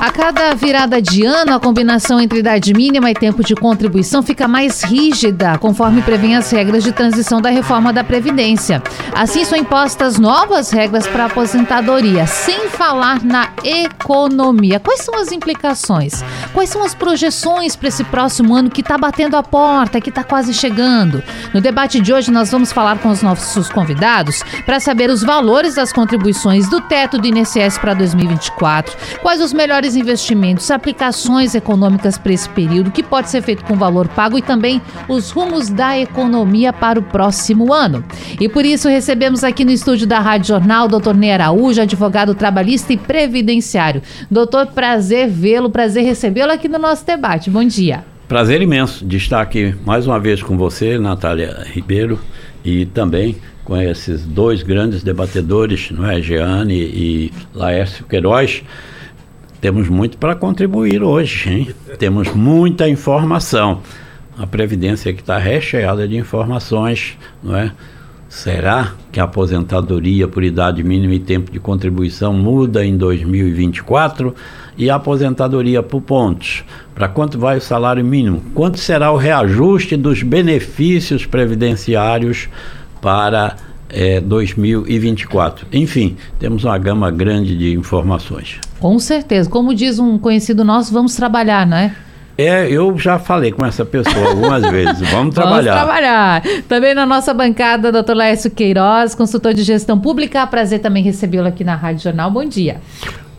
a cada virada de ano, a combinação entre idade mínima e tempo de contribuição fica mais rígida, conforme prevêem as regras de transição da reforma da Previdência. Assim, são impostas novas regras para a aposentadoria, sem falar na economia. Quais são as implicações? Quais são as projeções para esse próximo ano que está batendo a porta, que está quase chegando? No debate de hoje, nós vamos falar com os nossos convidados para saber os valores das contribuições do teto do INSS para 2024, quais os melhores investimentos, aplicações econômicas para esse período, que pode ser feito com valor pago e também os rumos da economia para o próximo ano. E por isso recebemos aqui no estúdio da Rádio Jornal o doutor Ney Araújo, advogado trabalhista e previdenciário. Doutor, prazer vê-lo, prazer recebê-lo aqui no nosso debate. Bom dia. Prazer imenso de estar aqui mais uma vez com você, Natália Ribeiro, e também com esses dois grandes debatedores, não é, Jeane e Laércio Queiroz. Temos muito para contribuir hoje, hein? Temos muita informação. A Previdência que está recheada de informações, não é? Será que a aposentadoria por idade mínima e tempo de contribuição muda em 2024? E a aposentadoria por pontos? Para quanto vai o salário mínimo? Quanto será o reajuste dos benefícios previdenciários para é, 2024. Enfim, temos uma gama grande de informações. Com certeza. Como diz um conhecido nosso, vamos trabalhar, não é? É, eu já falei com essa pessoa algumas vezes. Vamos trabalhar. Vamos trabalhar. Também na nossa bancada, doutor Laércio Queiroz, consultor de gestão pública. Prazer também recebê-lo aqui na Rádio Jornal. Bom dia.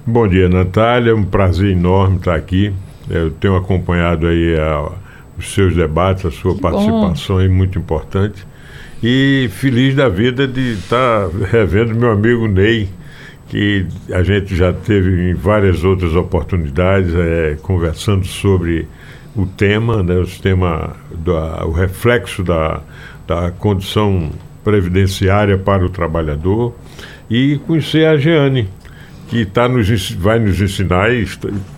Bom dia, Natália. Um prazer enorme estar aqui. Eu tenho acompanhado aí a, os seus debates, a sua que participação bom. é muito importante. E feliz da vida de estar revendo meu amigo Ney, que a gente já teve em várias outras oportunidades é, conversando sobre o tema, né, o tema, da, o reflexo da, da condição previdenciária para o trabalhador e conhecer a Jeane, que tá nos, vai nos ensinar, e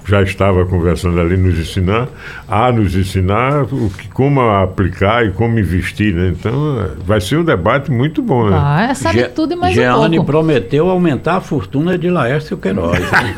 já estava conversando ali, nos ensinar, a nos ensinar o que, como aplicar e como investir. Né? Então, vai ser um debate muito bom. Né? Ah, sabe Ge tudo e mais Jeane um pouco. prometeu aumentar a fortuna de Laércio Queiroz. Né?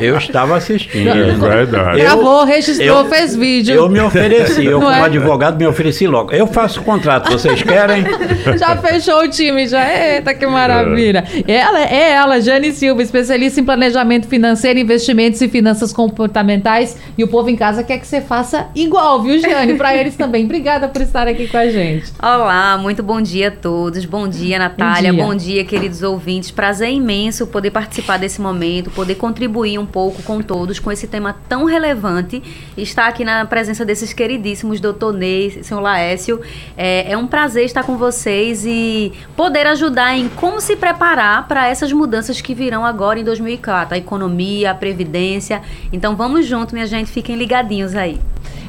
eu estava assistindo. É verdade. Gravou, registrou, eu, fez vídeo. Eu me ofereci, eu como é? advogado me ofereci logo. Eu faço o contrato, vocês querem? já fechou o time, já. Eita, que maravilha. É. Ela, é ela, Jane Silva, especialista especialista em planejamento financeiro, investimentos e finanças comportamentais. E o povo em casa quer que você faça igual, viu, Jane? Para eles também. Obrigada por estar aqui com a gente. Olá, muito bom dia a todos. Bom dia, Natália. Bom dia, bom dia queridos ouvintes. Prazer imenso poder participar desse momento, poder contribuir um pouco com todos com esse tema tão relevante. Estar aqui na presença desses queridíssimos doutor Ney, senhor Laécio. É, é um prazer estar com vocês e poder ajudar em como se preparar para essas mudanças que virão agora em em 2004, a economia, a previdência. Então vamos junto, minha gente, fiquem ligadinhos aí.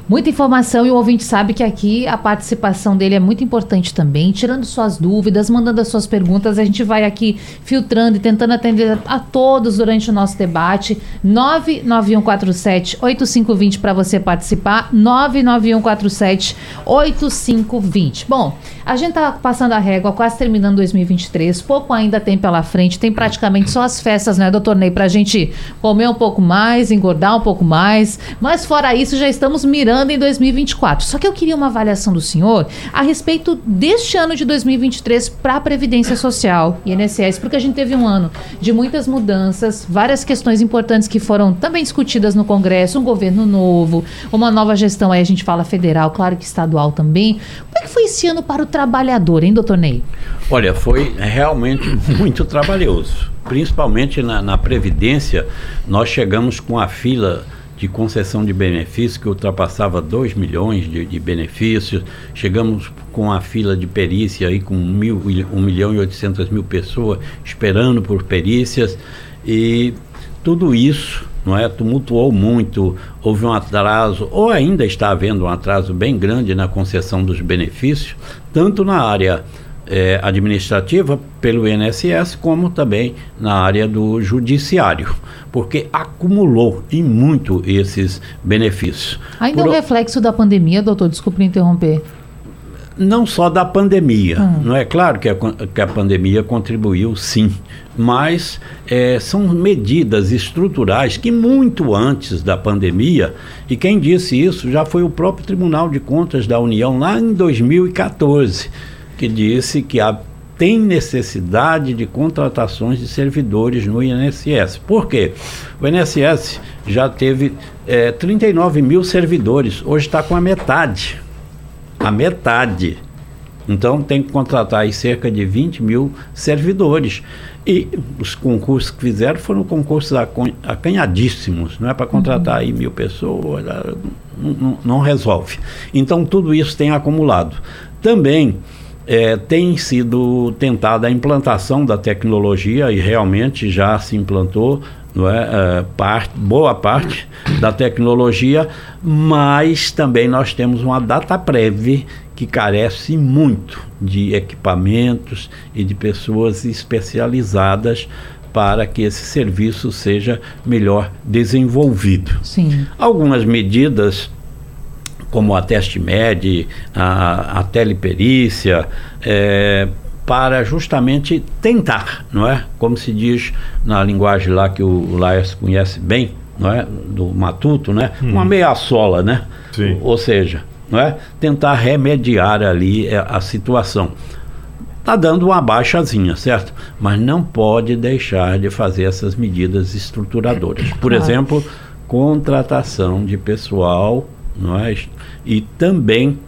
Muita informação e o ouvinte sabe que aqui a participação dele é muito importante também, tirando suas dúvidas, mandando as suas perguntas. A gente vai aqui filtrando e tentando atender a todos durante o nosso debate. 99147 8520 para você participar. 99147 8520. Bom, a gente tá passando a régua, quase terminando 2023. Pouco ainda tem pela frente, tem praticamente só as festas, né, doutor Ney, pra gente comer um pouco mais, engordar um pouco mais. Mas fora isso, já estamos mirando em 2024. Só que eu queria uma avaliação do senhor a respeito deste ano de 2023 para a Previdência Social e INSS, porque a gente teve um ano de muitas mudanças, várias questões importantes que foram também discutidas no Congresso, um governo novo, uma nova gestão, aí a gente fala federal, claro que estadual também. Como é que foi esse ano para o trabalhador, hein, doutor Ney? Olha, foi realmente muito trabalhoso. Principalmente na, na Previdência, nós chegamos com a fila de concessão de benefícios que ultrapassava 2 milhões de, de, benefícios. Chegamos com a fila de perícia aí com 1 milhão e 800 mil pessoas esperando por perícias e tudo isso não é tumultuou muito, houve um atraso ou ainda está havendo um atraso bem grande na concessão dos benefícios, tanto na área é, administrativa pelo INSS, como também na área do judiciário, porque acumulou em muito esses benefícios. Ainda Por... é um reflexo da pandemia, doutor, desculpe interromper não só da pandemia. Hum. Não é claro que a, que a pandemia contribuiu, sim, mas é, são medidas estruturais que muito antes da pandemia, e quem disse isso já foi o próprio Tribunal de Contas da União lá em 2014, que disse que a tem necessidade de contratações de servidores no INSS. Por quê? O INSS já teve é, 39 mil servidores, hoje está com a metade a metade. Então tem que contratar aí cerca de 20 mil servidores. E os concursos que fizeram foram concursos acanhadíssimos, não é para contratar aí mil pessoas, não, não, não, resolve. Então tudo isso tem acumulado. Também é, tem sido tentada a implantação da tecnologia e realmente já se implantou não é, é parte, boa parte da tecnologia, mas também nós temos uma data prévia que carece muito de equipamentos e de pessoas especializadas para que esse serviço seja melhor desenvolvido. Sim. Algumas medidas como a teste med, a, a teleperícia, é, para justamente tentar, não é? Como se diz na linguagem lá que o Laércio conhece bem, não é? Do matuto, né? Hum. Uma meia sola, né? Sim. Ou seja, não é? Tentar remediar ali é, a situação. Está dando uma baixazinha, certo? Mas não pode deixar de fazer essas medidas estruturadoras. Por exemplo, contratação de pessoal, não é? E também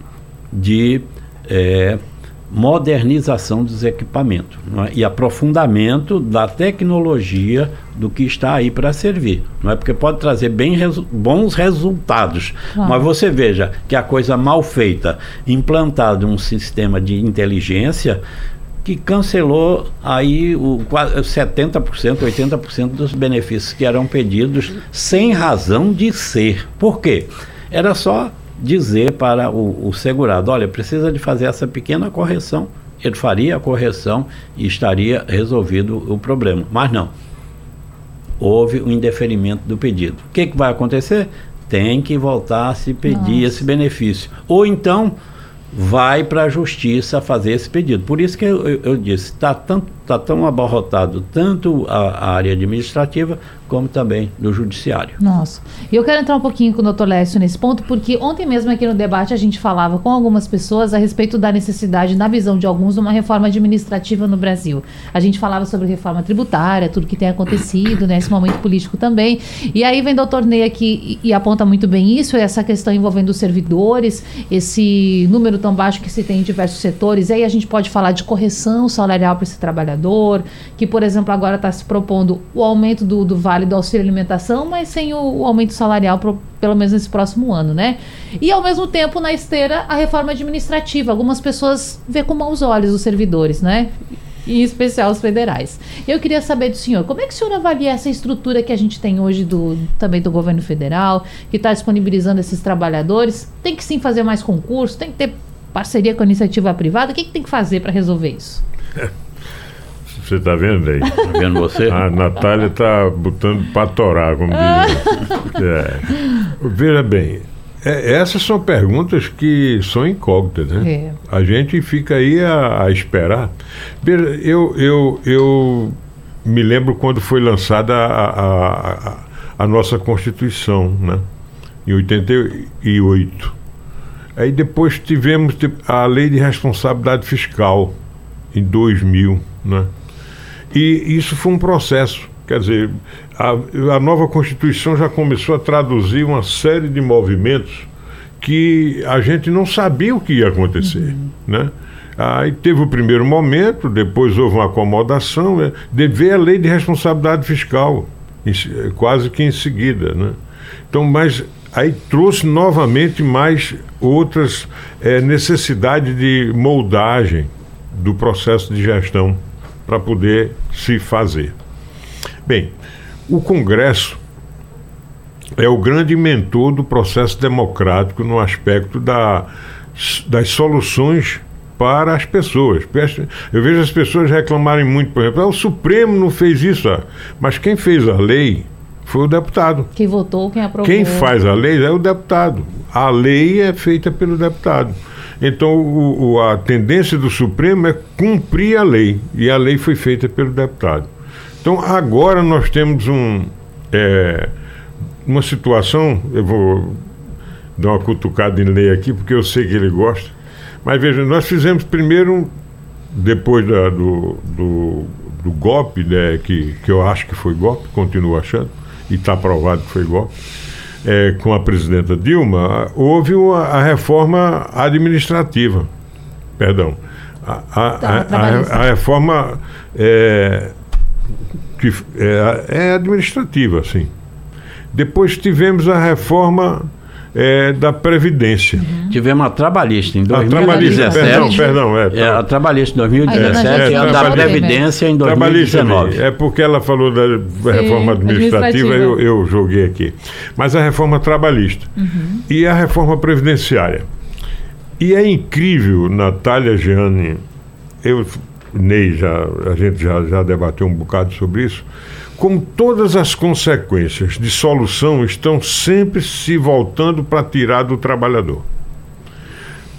de é, modernização dos equipamentos é? e aprofundamento da tecnologia do que está aí para servir. Não é porque pode trazer bem resu bons resultados, mas você veja que a coisa mal feita, implantado um sistema de inteligência que cancelou aí o 70%, 80% dos benefícios que eram pedidos sem razão de ser. Por quê? Era só dizer para o, o segurado: olha, precisa de fazer essa pequena correção. Ele faria a correção e estaria resolvido o problema. Mas não. Houve o um indeferimento do pedido. O que, que vai acontecer? Tem que voltar a se pedir Nossa. esse benefício. Ou então vai para a justiça fazer esse pedido. Por isso que eu, eu, disse, está tá tão abarrotado tanto a, a, área administrativa como também do judiciário. Nossa. E eu quero entrar um pouquinho com o doutor Lécio nesse ponto, porque ontem mesmo aqui no debate a gente falava com algumas pessoas a respeito da necessidade, na visão de alguns, de uma reforma administrativa no Brasil. A gente falava sobre reforma tributária, tudo que tem acontecido, nesse né, momento político também. E aí vem o doutor Ney aqui e, e aponta muito bem isso, essa questão envolvendo os servidores, esse número tão baixo que se tem em diversos setores. E aí a gente pode falar de correção salarial para esse trabalhador, que, por exemplo, agora está se propondo o aumento do, do vale do auxílio alimentação, mas sem o, o aumento salarial, pro, pelo menos nesse próximo ano, né? E, ao mesmo tempo, na esteira, a reforma administrativa. Algumas pessoas vê com maus olhos os servidores, né? em especial os federais. Eu queria saber do senhor, como é que o senhor avalia essa estrutura que a gente tem hoje do, também do governo federal, que está disponibilizando esses trabalhadores? Tem que sim fazer mais concurso, tem que ter parceria com a iniciativa privada? O que, que tem que fazer para resolver isso? Você está vendo aí? Está vendo você? A Natália está botando para torar, como diz. É. Veja bem, é, essas são perguntas que são incógnitas, né? É. A gente fica aí a, a esperar. Veja, eu, eu, eu me lembro quando foi lançada a, a, a nossa Constituição, né? Em 88. Aí depois tivemos a lei de responsabilidade fiscal em 2000, né? E isso foi um processo. Quer dizer, a, a nova Constituição já começou a traduzir uma série de movimentos que a gente não sabia o que ia acontecer, uhum. né? Aí teve o primeiro momento, depois houve uma acomodação, né? dever a lei de responsabilidade fiscal, quase que em seguida, né? Então, mas aí trouxe novamente mais outras é, necessidades de moldagem do processo de gestão para poder se fazer. Bem, o Congresso é o grande mentor do processo democrático no aspecto da, das soluções para as pessoas. Eu vejo as pessoas reclamarem muito, por exemplo, ah, o Supremo não fez isso, ah. mas quem fez a lei foi o deputado. Quem votou, quem aprovou. Quem faz a lei é o deputado. A lei é feita pelo deputado. Então, o, o, a tendência do Supremo é cumprir a lei, e a lei foi feita pelo deputado. Então, agora nós temos um, é, uma situação, eu vou dar uma cutucada em lei aqui, porque eu sei que ele gosta, mas veja, nós fizemos primeiro, depois da, do, do, do, golpe, né, que, que eu acho que foi golpe, continuo achando, e está provado que foi golpe, é, com a presidenta Dilma, houve a, a reforma administrativa. Perdão. A, a, tá, a reforma é, que é, é, administrativa, sim. Depois tivemos a reforma é, da Previdência. Uhum. Tivemos a trabalhista em 2017. Perdão, perdão. É, é, a trabalhista em 2017 é, e a da Previdência em 2019. É porque ela falou da reforma Sim, administrativa, eu, eu, joguei aqui. Mas a reforma trabalhista uhum. e a reforma previdenciária. E é incrível, Natália Gianni, eu, Ney, já, a gente já, já debateu um bocado sobre isso como todas as consequências de solução estão sempre se voltando para tirar do trabalhador.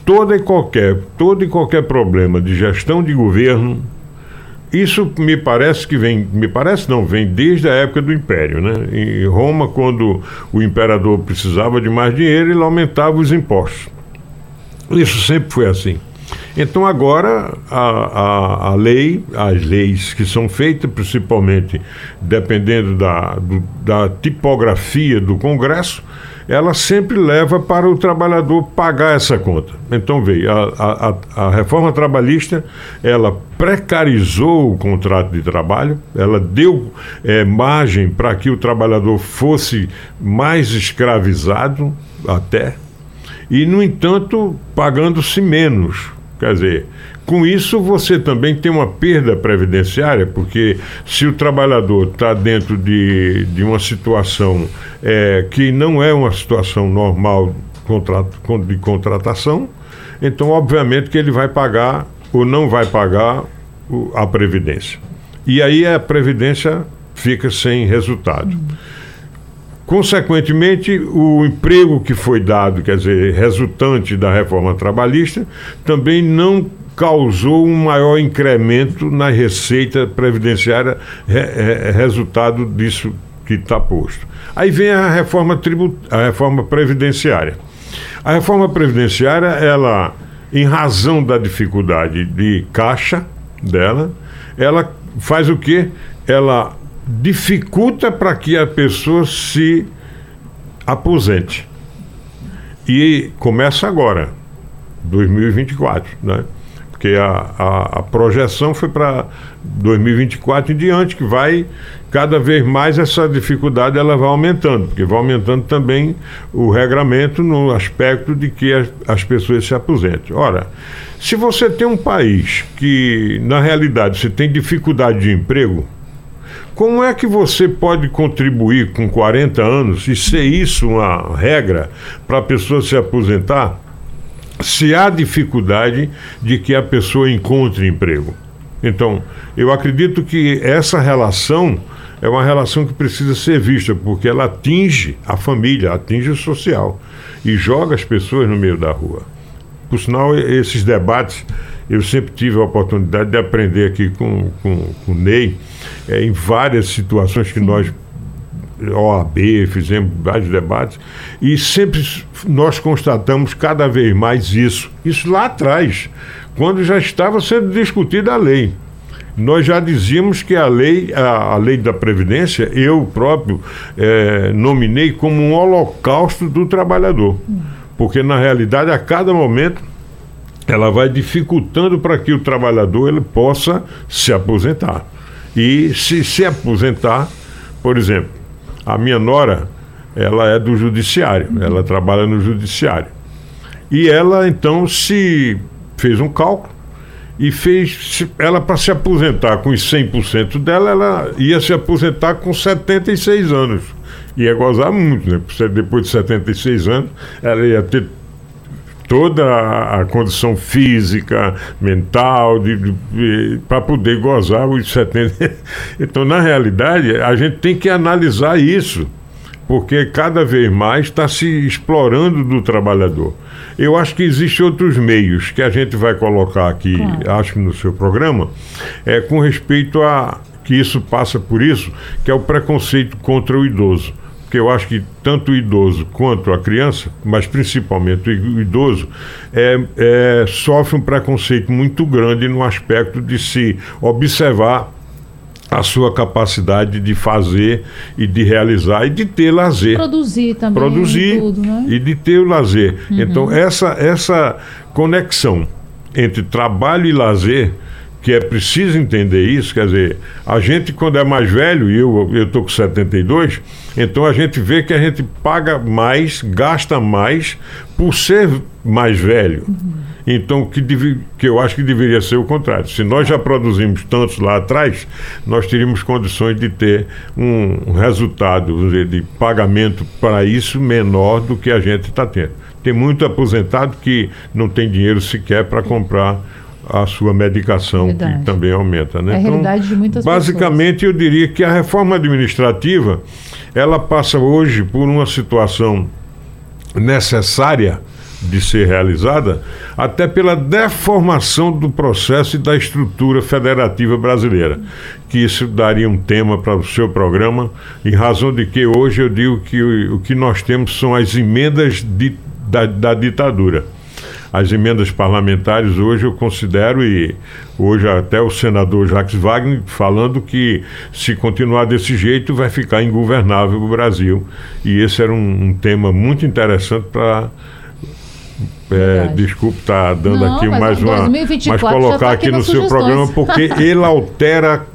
Toda e qualquer, todo e qualquer problema de gestão de governo, isso me parece que vem, me parece não, vem desde a época do Império, né? Em Roma, quando o imperador precisava de mais dinheiro, ele aumentava os impostos. Isso sempre foi assim. Então agora a, a, a, lei, as leis que são feitas, principalmente dependendo da, do, da tipografia do Congresso, ela sempre leva para o trabalhador pagar essa conta. Então veio, a, a, a reforma trabalhista, ela precarizou o contrato de trabalho, ela deu é, margem para que o trabalhador fosse mais escravizado até, e, no entanto, pagando-se menos Quer dizer, com isso você também tem uma perda previdenciária, porque se o trabalhador está dentro de, de uma situação é, que não é uma situação normal de contratação, então obviamente que ele vai pagar ou não vai pagar a previdência. E aí a previdência fica sem resultado. Consequentemente, o emprego que foi dado, quer dizer, resultante da reforma trabalhista, também não causou um maior incremento na receita previdenciária, resultado disso que está posto. Aí vem a reforma, tribut a reforma previdenciária. A reforma previdenciária, ela, em razão da dificuldade de caixa dela, ela faz o quê? Ela dificulta para que a pessoa se aposente. E começa agora, 2024, né? Porque a, a, a projeção foi para 2024 em diante, que vai cada vez mais essa dificuldade ela vai aumentando, porque vai aumentando também o regramento no aspecto de que as, as pessoas se aposentem. Ora, se você tem um país que, na realidade, você tem dificuldade de emprego, como é que você pode contribuir com 40 anos e ser isso uma regra para a pessoa se aposentar? Se há dificuldade de que a pessoa encontre emprego. Então, eu acredito que essa relação é uma relação que precisa ser vista, porque ela atinge a família, atinge o social e joga as pessoas no meio da rua. Por sinal, esses debates eu sempre tive a oportunidade de aprender aqui com, com, com o Ney, é, em várias situações que Sim. nós, OAB, fizemos vários debates, e sempre nós constatamos cada vez mais isso. Isso lá atrás, quando já estava sendo discutida a lei nós já dizíamos que a lei, a, a lei da Previdência, eu próprio é, nominei como um holocausto do trabalhador. Porque, na realidade, a cada momento ela vai dificultando para que o trabalhador ele possa se aposentar. E se se aposentar, por exemplo, a minha nora, ela é do judiciário, uhum. ela trabalha no judiciário. E ela então se fez um cálculo e fez ela para se aposentar com os 100% dela, ela ia se aposentar com 76 anos. Ia gozar muito, né? Depois de 76 anos, ela ia ter toda a, a condição física, mental, de, de, de para poder gozar os 70. Então, na realidade, a gente tem que analisar isso, porque cada vez mais está se explorando do trabalhador. Eu acho que existem outros meios que a gente vai colocar aqui, claro. acho que no seu programa, é, com respeito a que isso passa por isso, que é o preconceito contra o idoso porque eu acho que tanto o idoso quanto a criança, mas principalmente o idoso, é, é, sofre um preconceito muito grande no aspecto de se observar a sua capacidade de fazer e de realizar e de ter lazer. Produzir também. Produzir tudo, né? e de ter o lazer. Uhum. Então, essa, essa conexão entre trabalho e lazer que é preciso entender isso, quer dizer, a gente quando é mais velho, e eu estou com 72, então a gente vê que a gente paga mais, gasta mais por ser mais velho. Uhum. Então, que, que eu acho que deveria ser o contrário. Se nós já produzimos tantos lá atrás, nós teríamos condições de ter um, um resultado dizer, de pagamento para isso menor do que a gente está tendo. Tem muito aposentado que não tem dinheiro sequer para comprar a sua medicação, Verdade. que também aumenta. Né? É a então, realidade de muitas basicamente, pessoas. eu diria que a reforma administrativa ela passa hoje por uma situação necessária de ser realizada, até pela deformação do processo e da estrutura federativa brasileira. Que isso daria um tema para o seu programa, em razão de que hoje eu digo que o, o que nós temos são as emendas de, da, da ditadura as emendas parlamentares hoje eu considero, e hoje até o senador Jacques Wagner falando que se continuar desse jeito vai ficar ingovernável o Brasil. E esse era um, um tema muito interessante para. É, desculpe estar tá dando Não, aqui mais uma. 2024, mas colocar tá aqui, aqui no seu programa, porque ele altera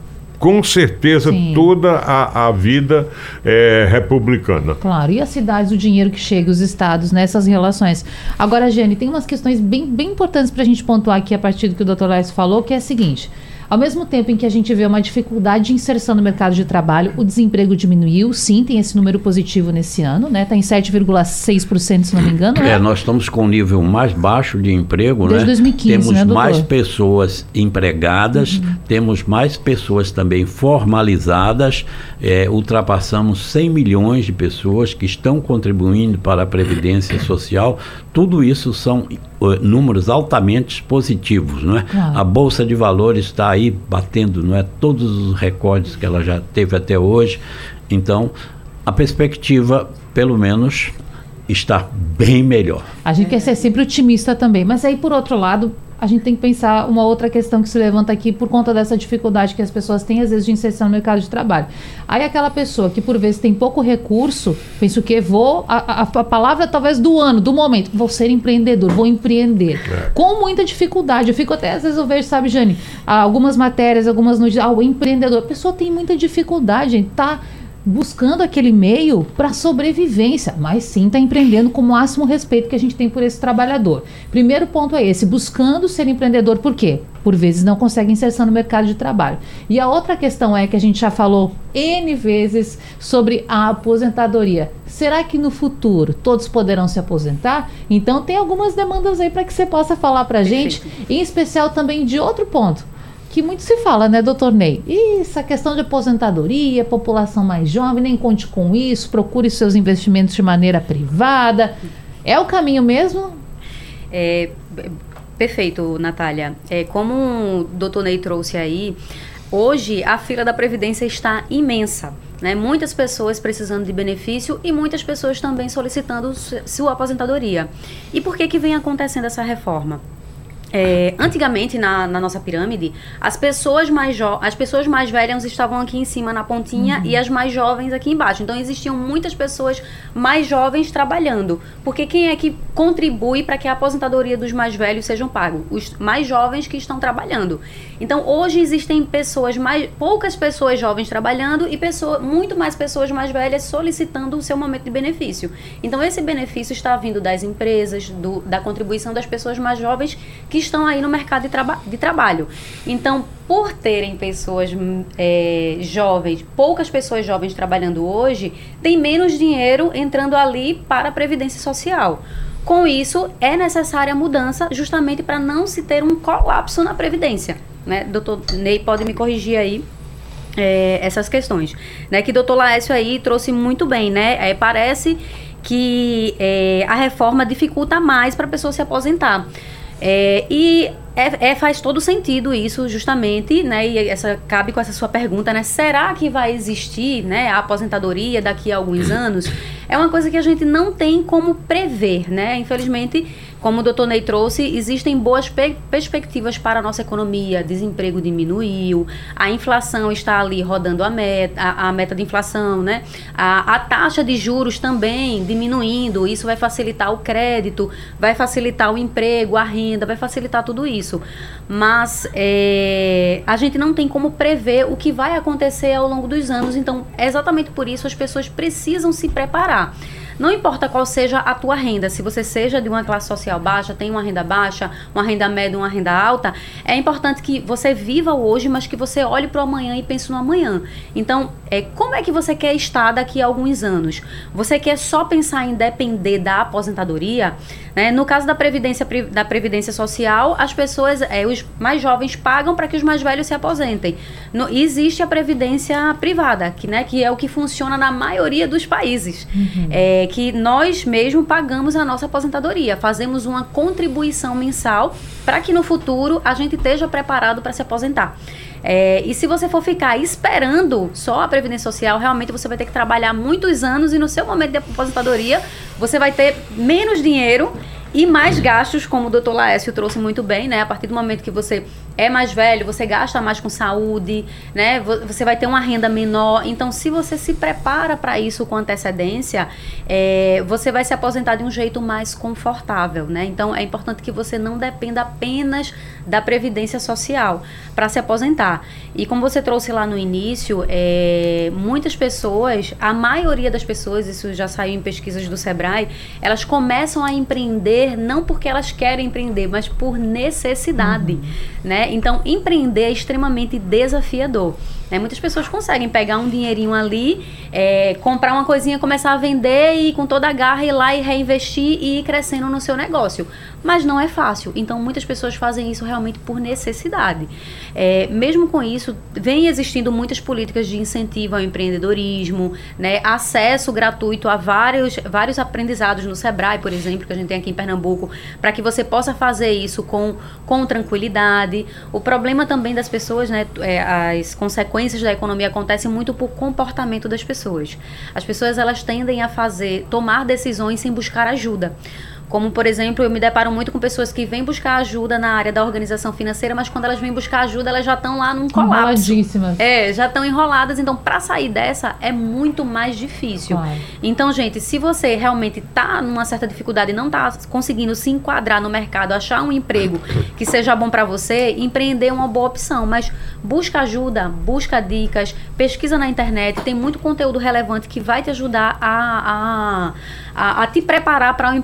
com certeza Sim. toda a, a vida é, republicana. Claro, e as cidades, o dinheiro que chega, os estados nessas relações. Agora, Jane, tem umas questões bem, bem importantes para a gente pontuar aqui a partir do que o doutor Lécio falou, que é a seguinte. Ao mesmo tempo em que a gente vê uma dificuldade de inserção no mercado de trabalho, o desemprego diminuiu, sim, tem esse número positivo nesse ano, né? Está em 7,6%, se não me engano. Né? É, nós estamos com um nível mais baixo de emprego, Desde né? 2015, temos né, mais pessoas empregadas, uhum. temos mais pessoas também formalizadas, é, ultrapassamos 100 milhões de pessoas que estão contribuindo para a Previdência Social. Tudo isso são uh, números altamente positivos, não é? Claro. A Bolsa de Valores está aí batendo, não é? Todos os recordes que ela já teve até hoje. Então, a perspectiva, pelo menos, está bem melhor. A gente quer ser sempre otimista também, mas aí por outro lado, a gente tem que pensar uma outra questão que se levanta aqui por conta dessa dificuldade que as pessoas têm, às vezes, de inserção no mercado de trabalho. Aí aquela pessoa que, por vezes, tem pouco recurso, pensa o quê? Vou, a, a, a, palavra talvez do ano, do momento, vou ser empreendedor, vou empreender. É. Com muita dificuldade. Eu fico até, às vezes, eu vejo, sabe, Jane, algumas matérias, algumas notícias, ah, o empreendedor. A pessoa tem muita dificuldade, gente, tá buscando aquele meio para sobrevivência, mas sim está empreendendo com o máximo respeito que a gente tem por esse trabalhador. Primeiro ponto é esse, buscando ser empreendedor, por quê? Por vezes não consegue inserção no mercado de trabalho. E a outra questão é que a gente já falou N vezes sobre a aposentadoria. Será que no futuro todos poderão se aposentar? Então tem algumas demandas aí para que você possa falar para a gente, em especial também de outro ponto que muito se fala, né, doutor Ney? Isso, a questão de aposentadoria, população mais jovem, nem conte com isso, procure seus investimentos de maneira privada. É o caminho mesmo? É, perfeito, Natália. É, como o doutor Ney trouxe aí, hoje a fila da Previdência está imensa. Né? Muitas pessoas precisando de benefício e muitas pessoas também solicitando sua aposentadoria. E por que, que vem acontecendo essa reforma? É, antigamente, na, na, nossa pirâmide, as pessoas, mais as pessoas mais velhas estavam aqui em cima na pontinha uhum. e as mais jovens aqui embaixo. Então, existiam muitas pessoas mais jovens trabalhando. Porque quem é que contribui para que a aposentadoria dos mais velhos sejam pagos? Os mais jovens que estão trabalhando. Então, hoje existem pessoas mais. poucas pessoas jovens trabalhando e pessoa, muito mais pessoas mais velhas solicitando o seu momento de benefício. Então, esse benefício está vindo das empresas, do, da contribuição das pessoas mais jovens que estão aí no mercado de, traba de trabalho. Então, por terem pessoas é, jovens, poucas pessoas jovens trabalhando hoje, tem menos dinheiro entrando ali para a Previdência Social. Com isso, é necessária a mudança justamente para não se ter um colapso na Previdência. Né? Doutor Ney pode me corrigir aí. É, essas questões, né? Que doutor Laércio aí trouxe muito bem, né? É, parece que é, a reforma dificulta mais para a pessoa se aposentar. É, e é, é, faz todo sentido isso, justamente, né? E essa cabe com essa sua pergunta, né? Será que vai existir, né, a aposentadoria daqui a alguns anos? É uma coisa que a gente não tem como prever, né? Infelizmente, como o doutor Ney trouxe, existem boas pe perspectivas para a nossa economia. Desemprego diminuiu, a inflação está ali rodando a meta, a, a meta de inflação, né? A, a, taxa de juros também diminuindo. Isso vai facilitar o crédito, vai facilitar o emprego, a renda, vai facilitar tudo isso. Mas é, a gente não tem como prever o que vai acontecer ao longo dos anos. Então, é exatamente por isso as pessoas precisam se preparar. Não importa qual seja a tua renda, se você seja de uma classe social baixa, tem uma renda baixa, uma renda média, uma renda alta, é importante que você viva hoje, mas que você olhe para o amanhã e pense no amanhã. Então, é, como é que você quer estar daqui a alguns anos? Você quer só pensar em depender da aposentadoria? Né? No caso da previdência, da previdência social, as pessoas, é, os mais jovens pagam para que os mais velhos se aposentem. No, existe a previdência privada, que, né, que é o que funciona na maioria dos países. Uhum. É, que nós mesmo pagamos a nossa aposentadoria, fazemos uma contribuição mensal para que no futuro a gente esteja preparado para se aposentar. É, e se você for ficar esperando só a Previdência Social, realmente você vai ter que trabalhar muitos anos e no seu momento de aposentadoria você vai ter menos dinheiro e mais gastos, como o doutor Laércio trouxe muito bem, né? A partir do momento que você é mais velho, você gasta mais com saúde, né? Você vai ter uma renda menor. Então, se você se prepara para isso com antecedência, é, você vai se aposentar de um jeito mais confortável, né? Então, é importante que você não dependa apenas da previdência social para se aposentar. E como você trouxe lá no início, é, muitas pessoas, a maioria das pessoas, isso já saiu em pesquisas do Sebrae, elas começam a empreender não porque elas querem empreender, mas por necessidade, uhum. né? Então, empreender é extremamente desafiador. Né? Muitas pessoas conseguem pegar um dinheirinho ali, é, comprar uma coisinha, começar a vender e com toda a garra ir lá e reinvestir e ir crescendo no seu negócio. Mas não é fácil. Então, muitas pessoas fazem isso realmente por necessidade. É, mesmo com isso, vem existindo muitas políticas de incentivo ao empreendedorismo, né? acesso gratuito a vários, vários aprendizados no Sebrae, por exemplo, que a gente tem aqui em Pernambuco, para que você possa fazer isso com, com tranquilidade. O problema também das pessoas, né, é, as consequências da economia acontecem muito por comportamento das pessoas. As pessoas elas tendem a fazer, tomar decisões sem buscar ajuda. Como, por exemplo, eu me deparo muito com pessoas que vêm buscar ajuda na área da organização financeira, mas quando elas vêm buscar ajuda, elas já estão lá num colapso. É, já estão enroladas. Então, para sair dessa é muito mais difícil. Claro. Então, gente, se você realmente está numa certa dificuldade e não está conseguindo se enquadrar no mercado, achar um emprego que seja bom para você, empreender é uma boa opção. Mas busca ajuda, busca dicas, pesquisa na internet. Tem muito conteúdo relevante que vai te ajudar a, a a, a te preparar para o um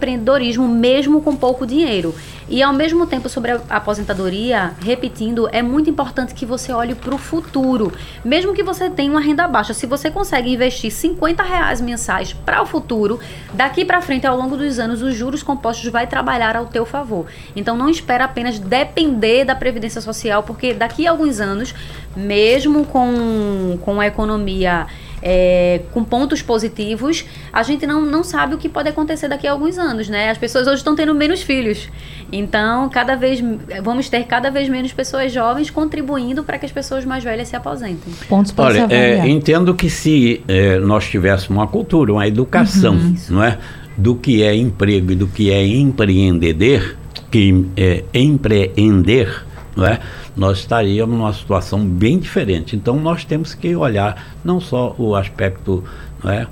empreendedorismo mesmo com pouco dinheiro. E ao mesmo tempo sobre a aposentadoria, repetindo, é muito importante que você olhe para o futuro. Mesmo que você tenha uma renda baixa, se você consegue investir 50 reais mensais para o futuro, daqui para frente, ao longo dos anos, os juros compostos vai trabalhar ao teu favor. Então não espera apenas depender da Previdência Social, porque daqui a alguns anos, mesmo com, com a economia é, com pontos positivos, a gente não, não sabe o que pode acontecer daqui a alguns anos, né? As pessoas hoje estão tendo menos filhos. Então, cada vez vamos ter cada vez menos pessoas jovens contribuindo para que as pessoas mais velhas se aposentem. Pontos para Olha, é, entendo que se é, nós tivéssemos uma cultura, uma educação, uhum. não é? Do que é emprego e do que é empreender, que é empreender, não é? Nós estaríamos numa situação bem diferente. Então nós temos que olhar não só o aspecto é,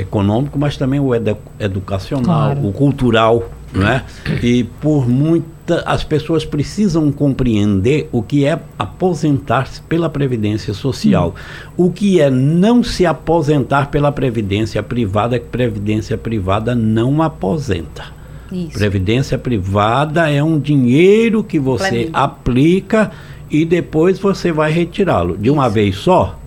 econômico, mas também o edu educacional, claro. o cultural, né? E por muita as pessoas precisam compreender o que é aposentar-se pela previdência social, hum. o que é não se aposentar pela previdência privada, que previdência privada não aposenta. Isso. Previdência privada é um dinheiro que você aplica e depois você vai retirá-lo. De uma vez só?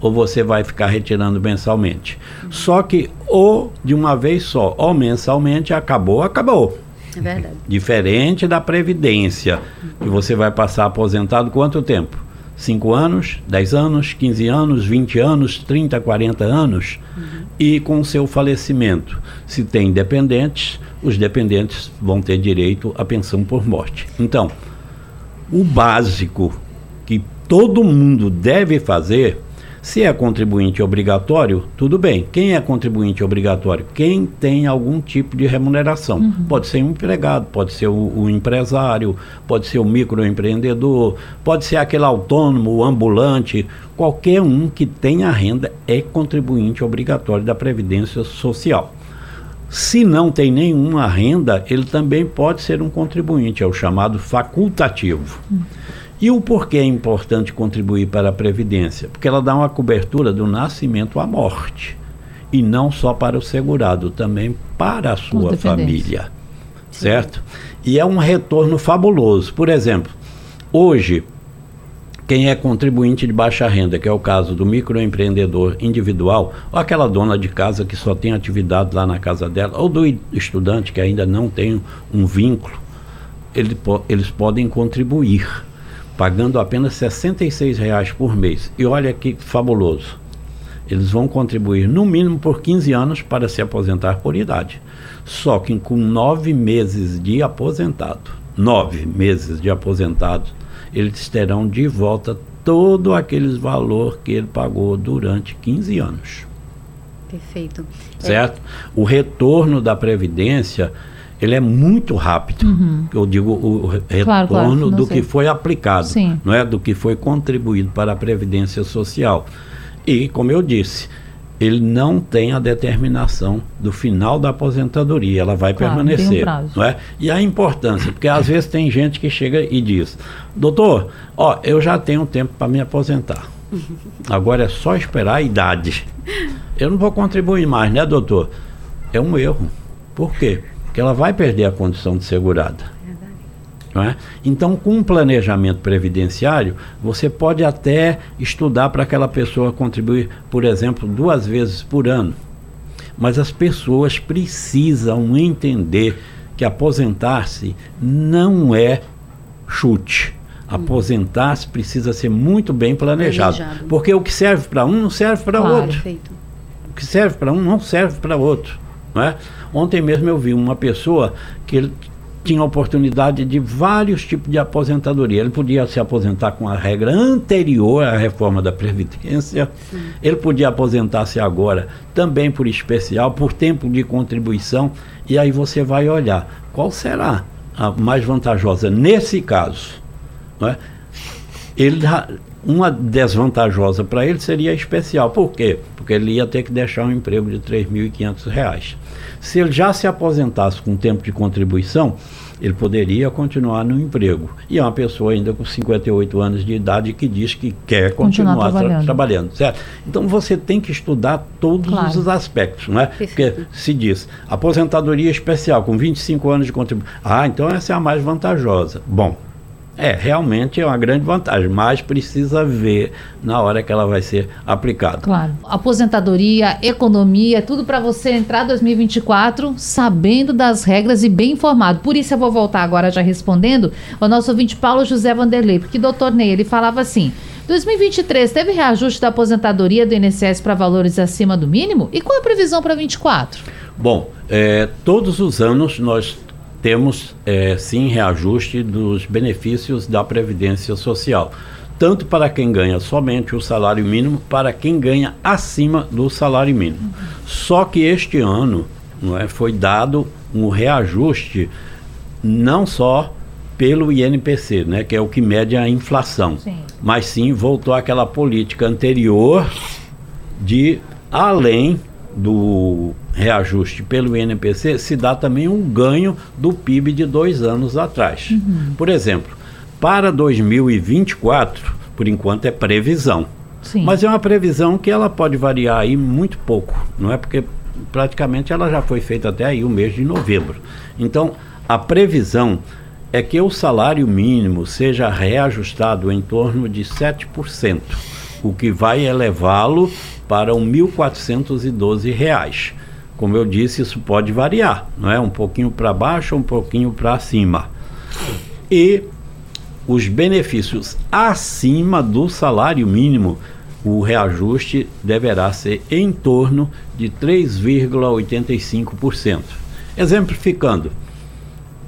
ou você vai ficar retirando mensalmente. Só que ou de uma vez só, ou mensalmente, acabou, acabou. É verdade. Diferente da Previdência, que você vai passar aposentado quanto tempo? 5 anos, 10 anos, 15 anos, 20 anos, 30, 40 anos. Uhum. E com o seu falecimento, se tem dependentes, os dependentes vão ter direito à pensão por morte. Então, o básico que todo mundo deve fazer se é contribuinte obrigatório, tudo bem. Quem é contribuinte obrigatório? Quem tem algum tipo de remuneração. Uhum. Pode ser um empregado, pode ser o, o, empresário, pode ser o microempreendedor, pode ser aquele autônomo, o ambulante. Qualquer um que tenha renda é contribuinte obrigatório da Previdência Social. Se não tem nenhuma renda, ele também pode ser um contribuinte, é o chamado facultativo. Uhum. E o porquê é importante contribuir para a Previdência? Porque ela dá uma cobertura do nascimento à morte. E não só para o segurado, também para a sua família. Certo? E é um retorno fabuloso. Por exemplo, hoje, quem é contribuinte de baixa renda, que é o caso do microempreendedor individual, ou aquela dona de casa que só tem atividade lá na casa dela, ou do estudante que ainda não tem um vínculo, ele, eles podem contribuir pagando apenas R$ 66,00 por mês. E olha que fabuloso. Eles vão contribuir no mínimo por 15 anos para se aposentar por idade. Só que com nove meses de aposentado, nove meses de aposentado, eles terão de volta todo aquele valor que ele pagou durante 15 anos. Perfeito. Certo? É. O retorno da Previdência ele é muito rápido. Uhum. Eu digo o retorno claro, claro, do sei. que foi aplicado, Sim. não é do que foi contribuído para a previdência social. E como eu disse, ele não tem a determinação do final da aposentadoria, ela vai claro, permanecer, um não é? E a importância, porque às vezes tem gente que chega e diz: "Doutor, ó, eu já tenho tempo para me aposentar. Agora é só esperar a idade. Eu não vou contribuir mais, né, doutor?" É um erro. Por quê? Que ela vai perder a condição de segurada. Não é? Então, com um planejamento previdenciário, você pode até estudar para aquela pessoa contribuir, por exemplo, duas vezes por ano. Mas as pessoas precisam entender que aposentar-se não é chute. Aposentar-se precisa ser muito bem planejado, planejado. Porque o que serve para um não serve para claro, outro. Feito. O que serve para um não serve para outro. Não é? Ontem mesmo eu vi uma pessoa que ele tinha oportunidade de vários tipos de aposentadoria. Ele podia se aposentar com a regra anterior à reforma da Previdência, Sim. ele podia aposentar-se agora também por especial, por tempo de contribuição, e aí você vai olhar qual será a mais vantajosa nesse caso. Não é? Ele, uma desvantajosa para ele seria especial. Por quê? Porque ele ia ter que deixar um emprego de R$ 3.500. Se ele já se aposentasse com tempo de contribuição, ele poderia continuar no emprego. E é uma pessoa ainda com 58 anos de idade que diz que quer continuar, continuar trabalhando. Tra trabalhando. certo? Então você tem que estudar todos claro. os aspectos, não é? Perfeito. Porque se diz aposentadoria especial com 25 anos de contribuição. Ah, então essa é a mais vantajosa. Bom, é, realmente é uma grande vantagem, mas precisa ver na hora que ela vai ser aplicada. Claro. Aposentadoria, economia, tudo para você entrar 2024 sabendo das regras e bem informado. Por isso eu vou voltar agora já respondendo ao nosso ouvinte Paulo José Vanderlei, porque doutor Ney, ele falava assim: 2023 teve reajuste da aposentadoria do INSS para valores acima do mínimo? E qual é a previsão para 2024? Bom, é, todos os anos nós temos é, sim reajuste dos benefícios da Previdência Social, tanto para quem ganha somente o salário mínimo, para quem ganha acima do salário mínimo. Uhum. Só que este ano não é, foi dado um reajuste não só pelo INPC, né, que é o que mede a inflação, sim. mas sim voltou àquela política anterior de além do reajuste pelo INPC, se dá também um ganho do PIB de dois anos atrás. Uhum. Por exemplo, para 2024, por enquanto é previsão. Sim. Mas é uma previsão que ela pode variar aí muito pouco, não é? Porque praticamente ela já foi feita até aí o mês de novembro. Então, a previsão é que o salário mínimo seja reajustado em torno de 7% o que vai elevá-lo para R$ 1.412. Como eu disse, isso pode variar, não é? Um pouquinho para baixo, um pouquinho para cima. E os benefícios acima do salário mínimo, o reajuste deverá ser em torno de 3,85%. Exemplificando,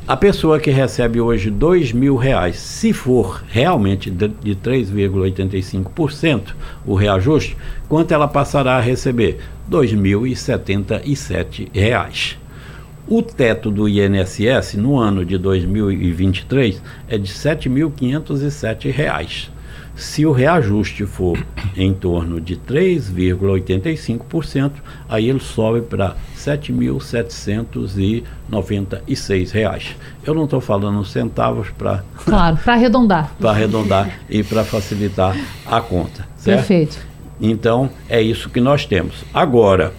a pessoa que recebe hoje dois mil reais, se for realmente de, de 3,85% o reajuste, quanto ela passará a receber? R$ 2.077. O teto do INSS no ano de 2023 é de R$ 7.507 se o reajuste for em torno de 3,85%, aí ele sobe para R$ 7.796. Eu não estou falando centavos para. Claro, para arredondar. para arredondar e para facilitar a conta. Certo? Perfeito. Então, é isso que nós temos. Agora,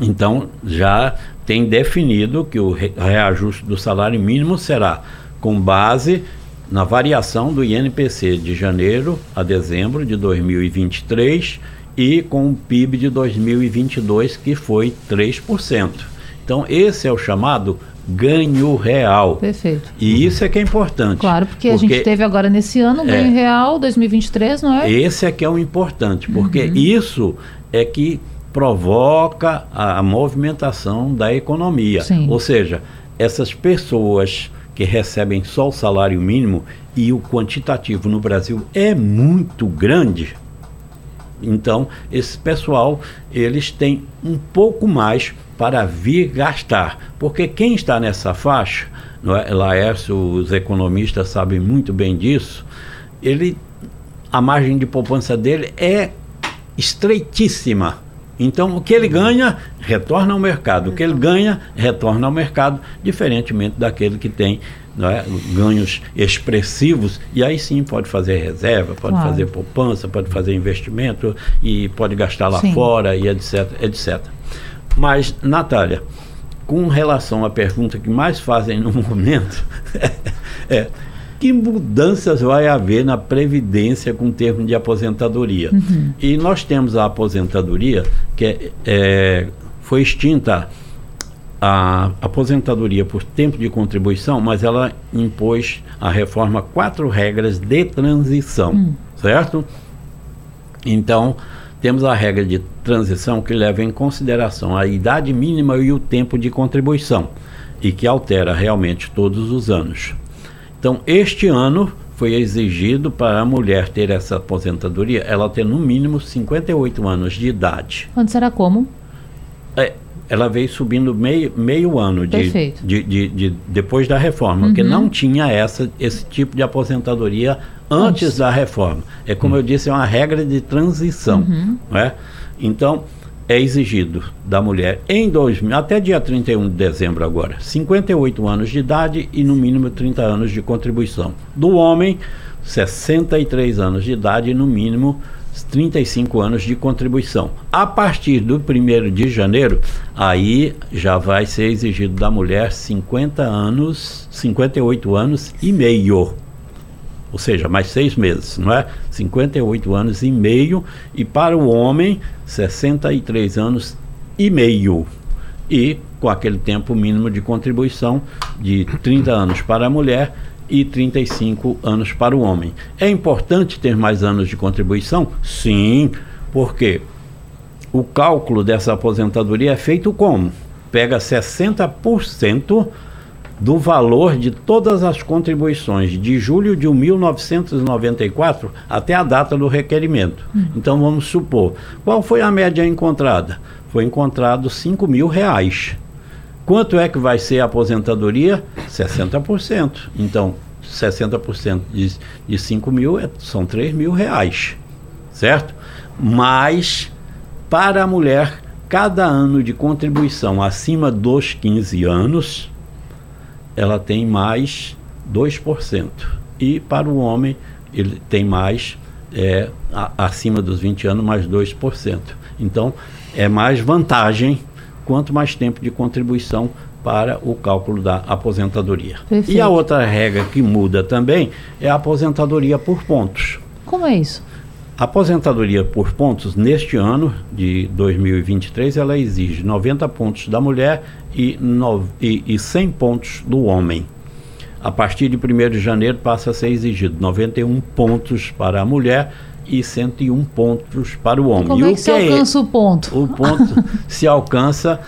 então, já tem definido que o reajuste do salário mínimo será com base na variação do INPC de janeiro a dezembro de 2023 e com o PIB de 2022 que foi 3%. Então esse é o chamado ganho real. Perfeito. E isso é que é importante. Claro, porque, porque a gente teve agora nesse ano ganho é, real 2023, não é? Esse é que é o importante, porque uhum. isso é que provoca a, a movimentação da economia. Sim. Ou seja, essas pessoas que recebem só o salário mínimo e o quantitativo no Brasil é muito grande. Então, esse pessoal, eles têm um pouco mais para vir gastar. Porque quem está nessa faixa, não é? Laércio, os economistas sabem muito bem disso, ele, a margem de poupança dele é estreitíssima então, o que ele ganha, retorna ao mercado. O que ele ganha, retorna ao mercado, diferentemente daquele que tem é, ganhos expressivos. E aí sim pode fazer reserva, pode claro. fazer poupança, pode fazer investimento e pode gastar lá sim. fora e etc, etc. Mas, Natália, com relação à pergunta que mais fazem no momento, é que mudanças vai haver na Previdência com termo de aposentadoria. Uhum. E nós temos a aposentadoria que é, é, foi extinta a aposentadoria por tempo de contribuição, mas ela impôs a reforma quatro regras de transição, uhum. certo? Então, temos a regra de transição que leva em consideração a idade mínima e o tempo de contribuição e que altera realmente todos os anos. Então, este ano foi exigido para a mulher ter essa aposentadoria, ela ter no mínimo 58 anos de idade. Antes era como? É, ela veio subindo meio, meio ano de, de, de, de, depois da reforma, uhum. porque não tinha essa, esse tipo de aposentadoria antes, antes. da reforma. É como uhum. eu disse, é uma regra de transição. Uhum. Né? Então, é exigido da mulher em 2000, até dia 31 de dezembro agora, 58 anos de idade e no mínimo 30 anos de contribuição. Do homem, 63 anos de idade e no mínimo 35 anos de contribuição. A partir do 1 de janeiro, aí já vai ser exigido da mulher 50 anos, 58 anos e meio ou seja, mais seis meses, não é? 58 anos e meio, e para o homem, 63 anos e meio. E com aquele tempo mínimo de contribuição de 30 anos para a mulher e 35 anos para o homem. É importante ter mais anos de contribuição? Sim, porque o cálculo dessa aposentadoria é feito como? Pega 60% do valor de todas as contribuições de julho de 1994 até a data do requerimento. Hum. Então vamos supor, qual foi a média encontrada? Foi encontrado 5 mil reais. Quanto é que vai ser a aposentadoria? 60%. Então, 60% de, de 5 mil é, são 3 mil reais, certo? Mas, para a mulher, cada ano de contribuição acima dos 15 anos, ela tem mais 2%. E para o homem, ele tem mais, é, a, acima dos 20 anos, mais 2%. Então, é mais vantagem quanto mais tempo de contribuição para o cálculo da aposentadoria. Perfeito. E a outra regra que muda também é a aposentadoria por pontos. Como é isso? A aposentadoria por pontos, neste ano de 2023, ela exige 90 pontos da mulher e, no, e, e 100 pontos do homem. A partir de 1 de janeiro passa a ser exigido 91 pontos para a mulher e 101 pontos para o homem. Como e é que se alcança é? o ponto? O ponto se alcança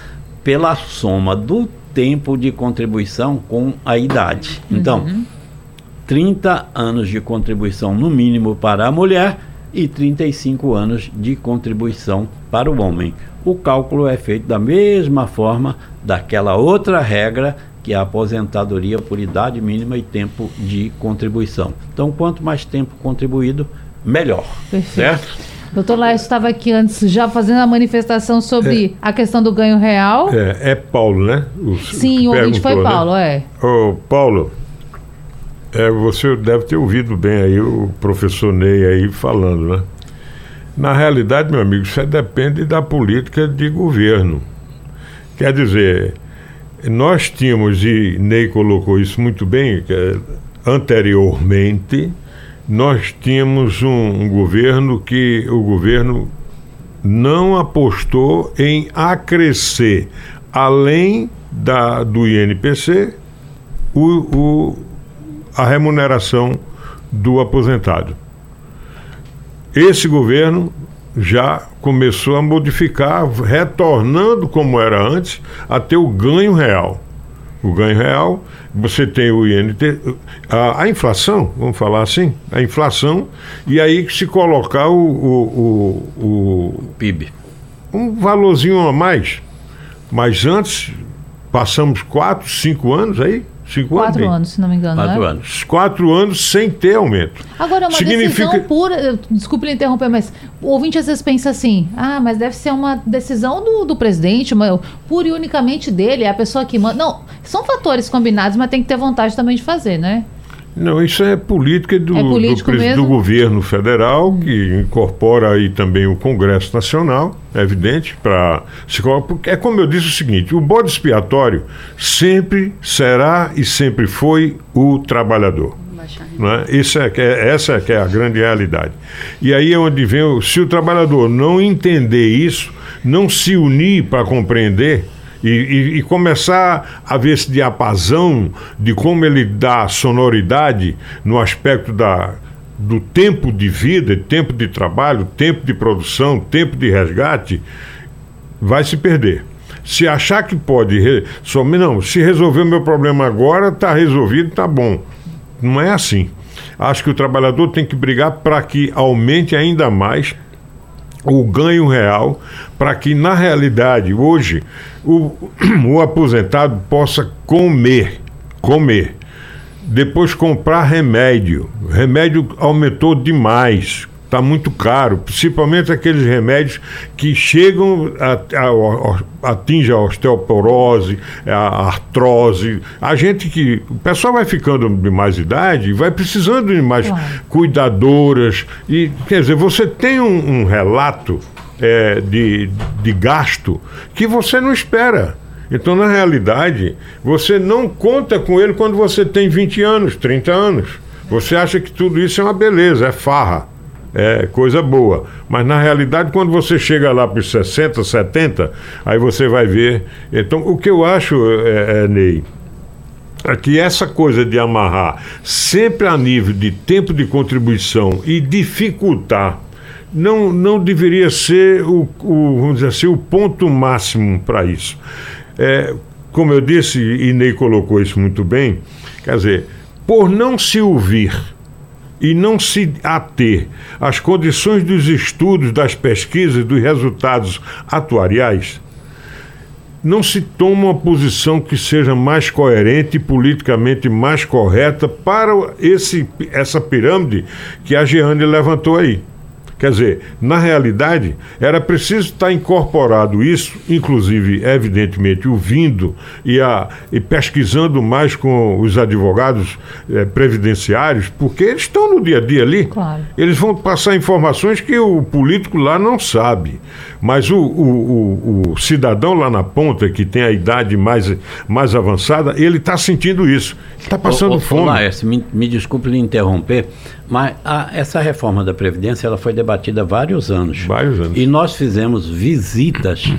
pela soma do tempo de contribuição com a idade. Então, uhum. 30 anos de contribuição no mínimo para a mulher e 35 anos de contribuição para o homem. O cálculo é feito da mesma forma daquela outra regra que é a aposentadoria por idade mínima e tempo de contribuição. Então, quanto mais tempo contribuído, melhor. Perfeito. Certo? Doutor Laércio estava aqui antes já fazendo a manifestação sobre é, a questão do ganho real. É, é Paulo, né? O, Sim, o ouvinte foi né? Paulo, é. Ô, Paulo, é, você deve ter ouvido bem aí o professor Ney aí falando, né? Na realidade, meu amigo, isso depende da política de governo. Quer dizer, nós tínhamos, e Ney colocou isso muito bem, que, anteriormente, nós tínhamos um, governo que o governo não apostou em acrescer, além da, do INPC, o, o, a remuneração do aposentado. Esse governo já começou a modificar, retornando como era antes, até o ganho real. O ganho real, você tem o INT, a, a inflação, vamos falar assim, a inflação, e aí se colocar o, o, o, o PIB. Um valorzinho a mais. Mas antes, passamos quatro, cinco anos aí, Cinco Quatro anos, se não me engano. Quatro né? anos. Quatro anos sem ter aumento. Agora, uma Significa... decisão pura. Desculpe interromper, mas o ouvinte às vezes pensa assim: ah, mas deve ser uma decisão do, do presidente, uma, pura e unicamente dele, é a pessoa que manda. Não, são fatores combinados, mas tem que ter vontade também de fazer, né? Não, isso é política do, é do, do, governo federal, que incorpora aí também o Congresso Nacional, é evidente, para porque é como eu disse o seguinte, o bode expiatório sempre será e sempre foi o trabalhador. Não é? Isso é, é, essa é que é a grande realidade. E aí é onde vem, se o trabalhador não entender isso, não se unir para compreender, e, e, e, começar a ver esse diapasão de como ele dá sonoridade no aspecto da, do tempo de vida, tempo de trabalho, tempo de produção, tempo de resgate, vai se perder. Se achar que pode, re... não, se resolver o meu problema agora, está resolvido, está bom. Não é assim. Acho que o trabalhador tem que brigar para que aumente ainda mais o ganho real, para que na realidade hoje o, o aposentado possa comer, comer. Depois comprar remédio. Remédio aumentou demais está muito caro, principalmente aqueles remédios que chegam a, a, a, atinge a osteoporose, a artrose. A gente que. O pessoal vai ficando de mais idade e vai precisando de mais cuidadoras. E, quer dizer, você tem um, um relato é, de, de gasto que você não espera. Então, na realidade, você não conta com ele quando você tem 20 anos, 30 anos. Você acha que tudo isso é uma beleza, é farra é coisa boa. Mas na realidade, quando você chega lá para os 60, 70, aí você vai ver. Então, o que eu acho, é, é, Ney, é que essa coisa de amarrar sempre a nível de tempo de contribuição e dificultar não, não deveria ser o, o, vamos dizer assim, o ponto máximo para isso. É, como eu disse, e Ney colocou isso muito bem, quer dizer, por não se ouvir e não se ater às condições dos estudos, das pesquisas, dos resultados atuariais, não se toma uma posição que seja mais coerente e politicamente mais correta para esse, essa pirâmide que a Jeane levantou aí. Quer dizer, na realidade, era preciso estar incorporado isso, inclusive, evidentemente, ouvindo e, a, e pesquisando mais com os advogados eh, previdenciários, porque eles estão no dia a dia ali. Claro. Eles vão passar informações que o político lá não sabe. Mas o, o, o, o cidadão lá na ponta, que tem a idade mais, mais avançada, ele está sentindo isso. Está passando ô, ô, fome. Ô, Laércio, me, me desculpe lhe interromper, Mas a, essa reforma da Previdência ela foi debatida há vários anos. Vários anos. E nós fizemos visitas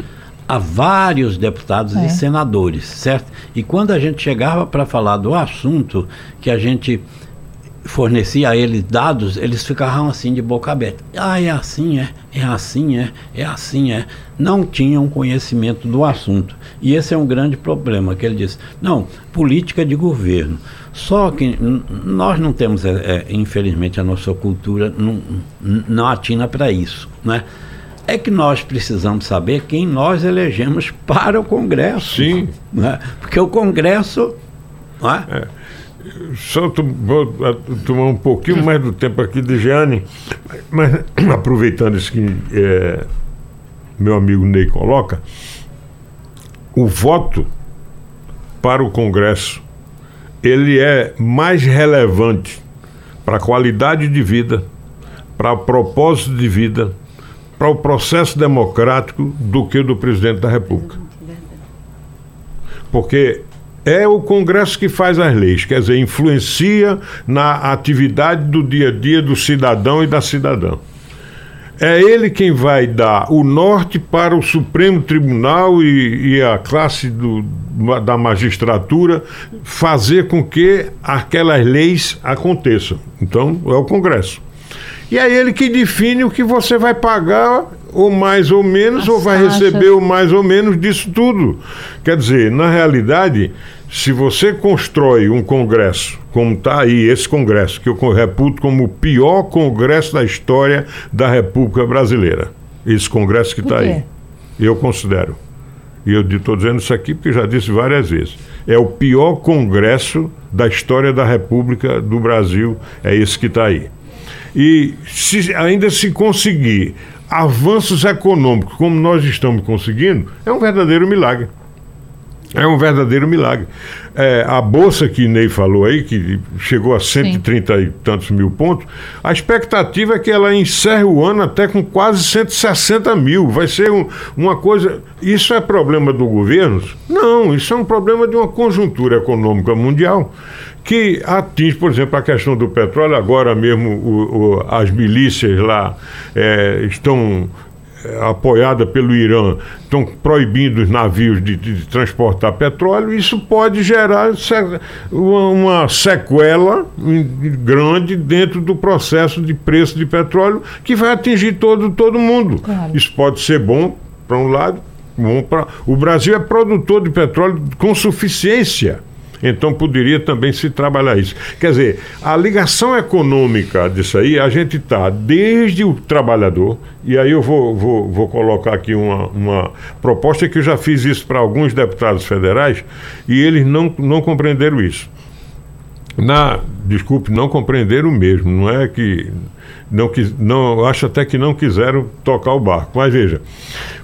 a vários deputados é. e senadores, certo? E quando a gente chegava para falar do assunto que a gente fornecia a eles dados, eles ficavam assim de boca aberta. Ah, é assim, é, é assim, é, é assim, é. Não tinham conhecimento do assunto. E esse é um grande problema, que ele disse, não, política de governo. Só que nós não temos, é, é, infelizmente, a nossa cultura não, não atina para isso, né? É que nós precisamos saber quem nós elegemos para o Congresso. Sim. Né? Porque o Congresso... Né? É só vou tomar um pouquinho mais do tempo aqui de Jeane, mas aproveitando isso que é, meu amigo Ney coloca, o voto para o Congresso ele é mais relevante para a qualidade de vida, para o propósito de vida, para o processo democrático do que o do presidente da República. Porque é o Congresso que faz as leis, quer dizer, influencia na atividade do dia a dia do cidadão e da cidadã. É ele quem vai dar o norte para o Supremo Tribunal e, e a classe do, da magistratura fazer com que aquelas leis aconteçam. Então, é o Congresso. E é ele que define o que você vai pagar, ou mais ou menos, As ou vai taxas. receber o mais ou menos disso tudo. Quer dizer, na realidade, se você constrói um congresso, como está aí esse congresso, que eu reputo como o pior congresso da história da República Brasileira, esse congresso que está aí, eu considero. E eu estou dizendo isso aqui porque já disse várias vezes. É o pior congresso da história da República do Brasil, é esse que está aí. E se ainda se conseguir avanços econômicos como nós estamos conseguindo, é um verdadeiro milagre. É um verdadeiro milagre. É, a bolsa que Ney falou aí, que chegou a 130 Sim. e tantos mil pontos, a expectativa é que ela encerre o ano até com quase 160 mil. Vai ser um, uma coisa. Isso é problema do governo? Não, isso é um problema de uma conjuntura econômica mundial que atinge, por exemplo, a questão do petróleo. Agora mesmo o, o, as milícias lá é, estão é, apoiada pelo Irã, estão proibindo os navios de, de, transportar petróleo, isso pode gerar uma sequela grande dentro do processo de preço de petróleo que vai atingir todo, todo mundo. Claro. Isso pode ser bom para um lado, bom para. O Brasil é produtor de petróleo com suficiência. Então poderia também se trabalhar isso. Quer dizer, a ligação econômica disso aí, a gente está desde o trabalhador, e aí eu vou, vou, vou colocar aqui uma, uma proposta que eu já fiz isso para alguns deputados federais, e eles não, não compreenderam isso. Na, desculpe, não compreenderam mesmo, não é que não, não acho até que não quiseram tocar o barco. Mas veja,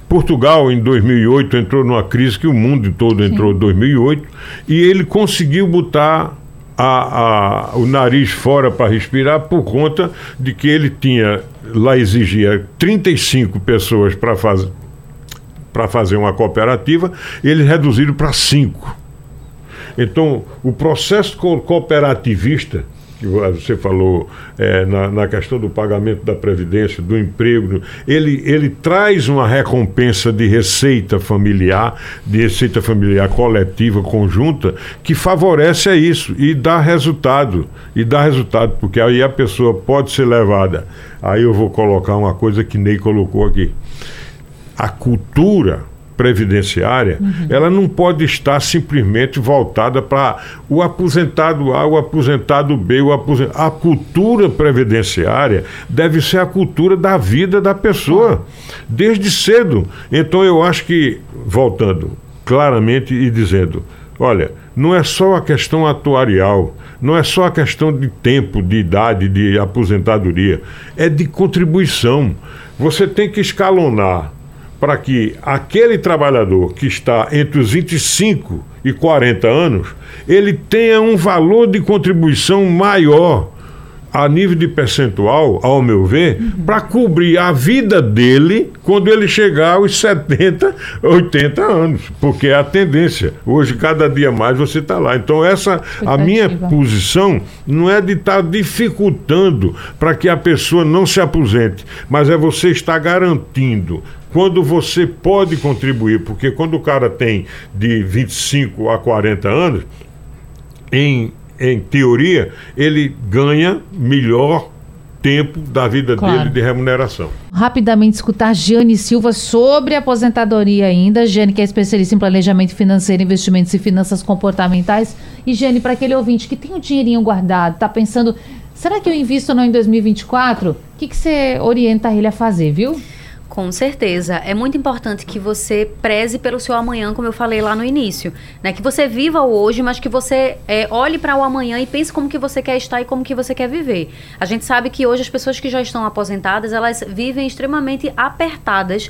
Portugal, em 2008, entrou numa crise que o mundo todo entrou em 2008 e ele conseguiu botar a, a, o nariz fora para respirar por conta de que ele tinha, lá exigia 35 pessoas para fazer para fazer uma cooperativa, eles reduziram para cinco. Então, o processo cooperativista que você falou é, na, na, questão do pagamento da Previdência, do emprego, ele, ele traz uma recompensa de receita familiar, de receita familiar coletiva, conjunta, que favorece a isso e dá resultado. E dá resultado, porque aí a pessoa pode ser levada. Aí eu vou colocar uma coisa que Ney colocou aqui. A cultura previdenciária, uhum. ela não pode estar simplesmente voltada para o aposentado A, o aposentado B, o aposentado... a cultura previdenciária deve ser a cultura da vida da pessoa, desde cedo. Então eu acho que, voltando claramente e dizendo, olha, não é só a questão atuarial, não é só a questão de tempo, de idade, de aposentadoria, é de contribuição. Você tem que escalonar para que aquele trabalhador que está entre os 25 e 40 anos, ele tenha um valor de contribuição maior a nível de percentual, ao meu ver, uhum. para cobrir a vida dele quando ele chegar aos 70, 80 anos, porque é a tendência. Hoje, cada dia mais você está lá. Então, essa a minha posição não é de estar tá dificultando para que a pessoa não se aposente, mas é você estar garantindo quando você pode contribuir, porque quando o cara tem de 25 a 40 anos, em em teoria, ele ganha melhor tempo da vida claro. dele de remuneração. Rapidamente escutar Jane Silva sobre aposentadoria ainda. Jane, que é especialista em planejamento financeiro, investimentos e finanças comportamentais. E Jane, para aquele ouvinte que tem um dinheirinho guardado, está pensando, será que eu invisto ou não em 2024? O que, que você orienta ele a fazer, viu? Com certeza. É muito importante que você preze pelo seu amanhã, como eu falei lá no início. Né? Que você viva o hoje, mas que você é, olhe para o amanhã e pense como que você quer estar e como que você quer viver. A gente sabe que hoje as pessoas que já estão aposentadas, elas vivem extremamente apertadas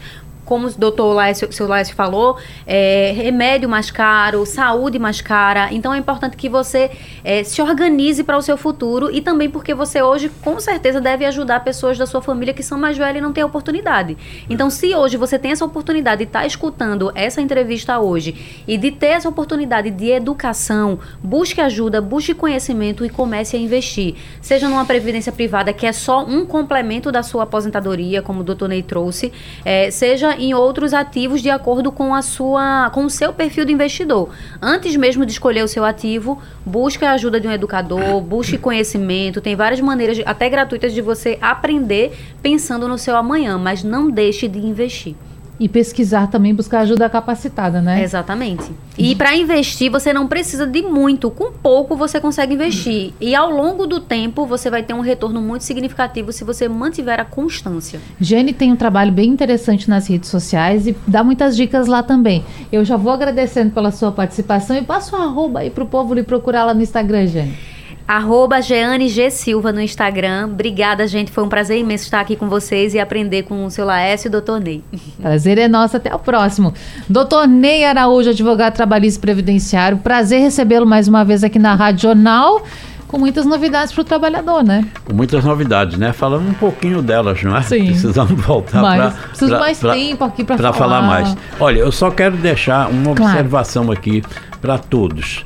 como o doutor Laércio, seu Laércio falou, é, remédio mais caro, saúde mais cara. Então é importante que você é, se organize para o seu futuro e também porque você hoje, com certeza, deve ajudar pessoas da sua família que são mais velhas e não têm oportunidade. Então, se hoje você tem essa oportunidade de estar tá escutando essa entrevista hoje e de ter essa oportunidade de educação, busque ajuda, busque conhecimento e comece a investir. Seja numa previdência privada, que é só um complemento da sua aposentadoria, como o doutor Ney trouxe, é, seja em outros ativos de acordo com a sua com o seu perfil de investidor. Antes mesmo de escolher o seu ativo, busque a ajuda de um educador, busque conhecimento, tem várias maneiras até gratuitas de você aprender pensando no seu amanhã, mas não deixe de investir. E pesquisar também, buscar ajuda capacitada, né? Exatamente. E para investir, você não precisa de muito. Com pouco, você consegue investir. E ao longo do tempo, você vai ter um retorno muito significativo se você mantiver a constância. Jenny tem um trabalho bem interessante nas redes sociais e dá muitas dicas lá também. Eu já vou agradecendo pela sua participação e passo um arroba aí pro povo lhe procurar lá no Instagram, Jenny. Arroba Jeane G. Silva no Instagram. Obrigada, gente. Foi um prazer imenso estar aqui com vocês e aprender com o seu Laércio e o doutor Ney. Prazer é nosso. Até o próximo. Doutor Ney Araújo, advogado trabalhista previdenciário. Prazer recebê-lo mais uma vez aqui na Rádio Jornal com muitas novidades para o trabalhador, né? Com muitas novidades, né? Falando um pouquinho delas, não é? Sim. Precisamos voltar para. Preciso pra, mais pra, tempo aqui para falar. falar mais. Olha, eu só quero deixar uma claro. observação aqui para todos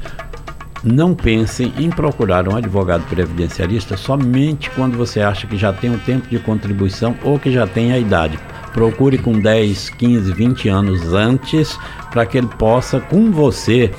não pensem em procurar um advogado previdenciarista somente quando você acha que já tem um tempo de contribuição ou que já tem a idade. Procure com 10, 15, 20 anos antes para que ele possa, com você,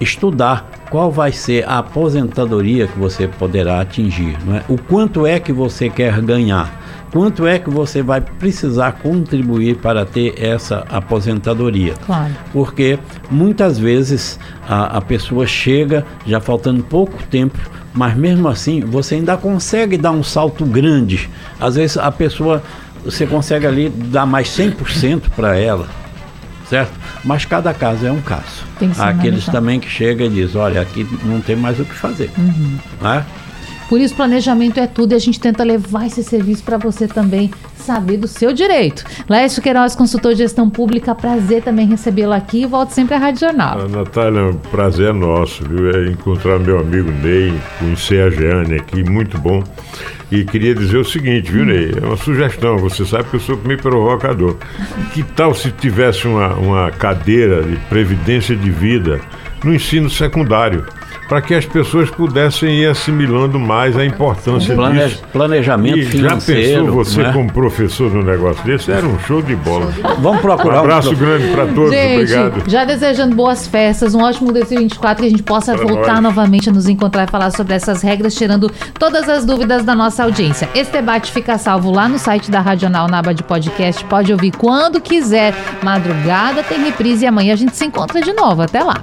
estudar qual vai ser a aposentadoria que você poderá atingir, não é? o quanto é que você quer ganhar quanto é que você vai precisar contribuir para ter essa aposentadoria. Claro. Porque muitas vezes a, a pessoa chega já faltando pouco tempo mas mesmo assim você ainda consegue dar um salto grande. Às vezes a pessoa, você consegue ali dar mais 100% para ela, certo? Mas cada caso é um caso. Há aqueles também que chegam e dizem, olha, aqui não tem mais o que fazer. Uhum. Né? Por isso, planejamento é tudo e a gente tenta levar esse serviço para você também saber do seu direito. Lécio Queiroz, consultor de gestão pública, prazer também recebê-lo aqui e volto sempre à Rádio Jornal. Ah, Natália, um prazer é nosso, viu? É encontrar meu amigo Ney, conhecer a Jeane aqui, muito bom. E queria dizer o seguinte, viu, Ney? É uma sugestão, você sabe que eu sou meio provocador. Que tal se tivesse uma, uma cadeira de previdência de vida no ensino secundário? Para que as pessoas pudessem ir assimilando mais a importância Plane disso. Planejamento e financeiro. Já pensou você né? como professor num negócio desse? Era um show de bola. Vamos procurar. Um abraço um... grande para todos. Gente, Obrigado. Já desejando boas festas, um ótimo 2024 que a gente possa pra voltar nós. novamente a nos encontrar e falar sobre essas regras, tirando todas as dúvidas da nossa audiência. Esse debate fica salvo lá no site da Radional, na aba de podcast. Pode ouvir quando quiser. Madrugada tem reprise e amanhã a gente se encontra de novo. Até lá.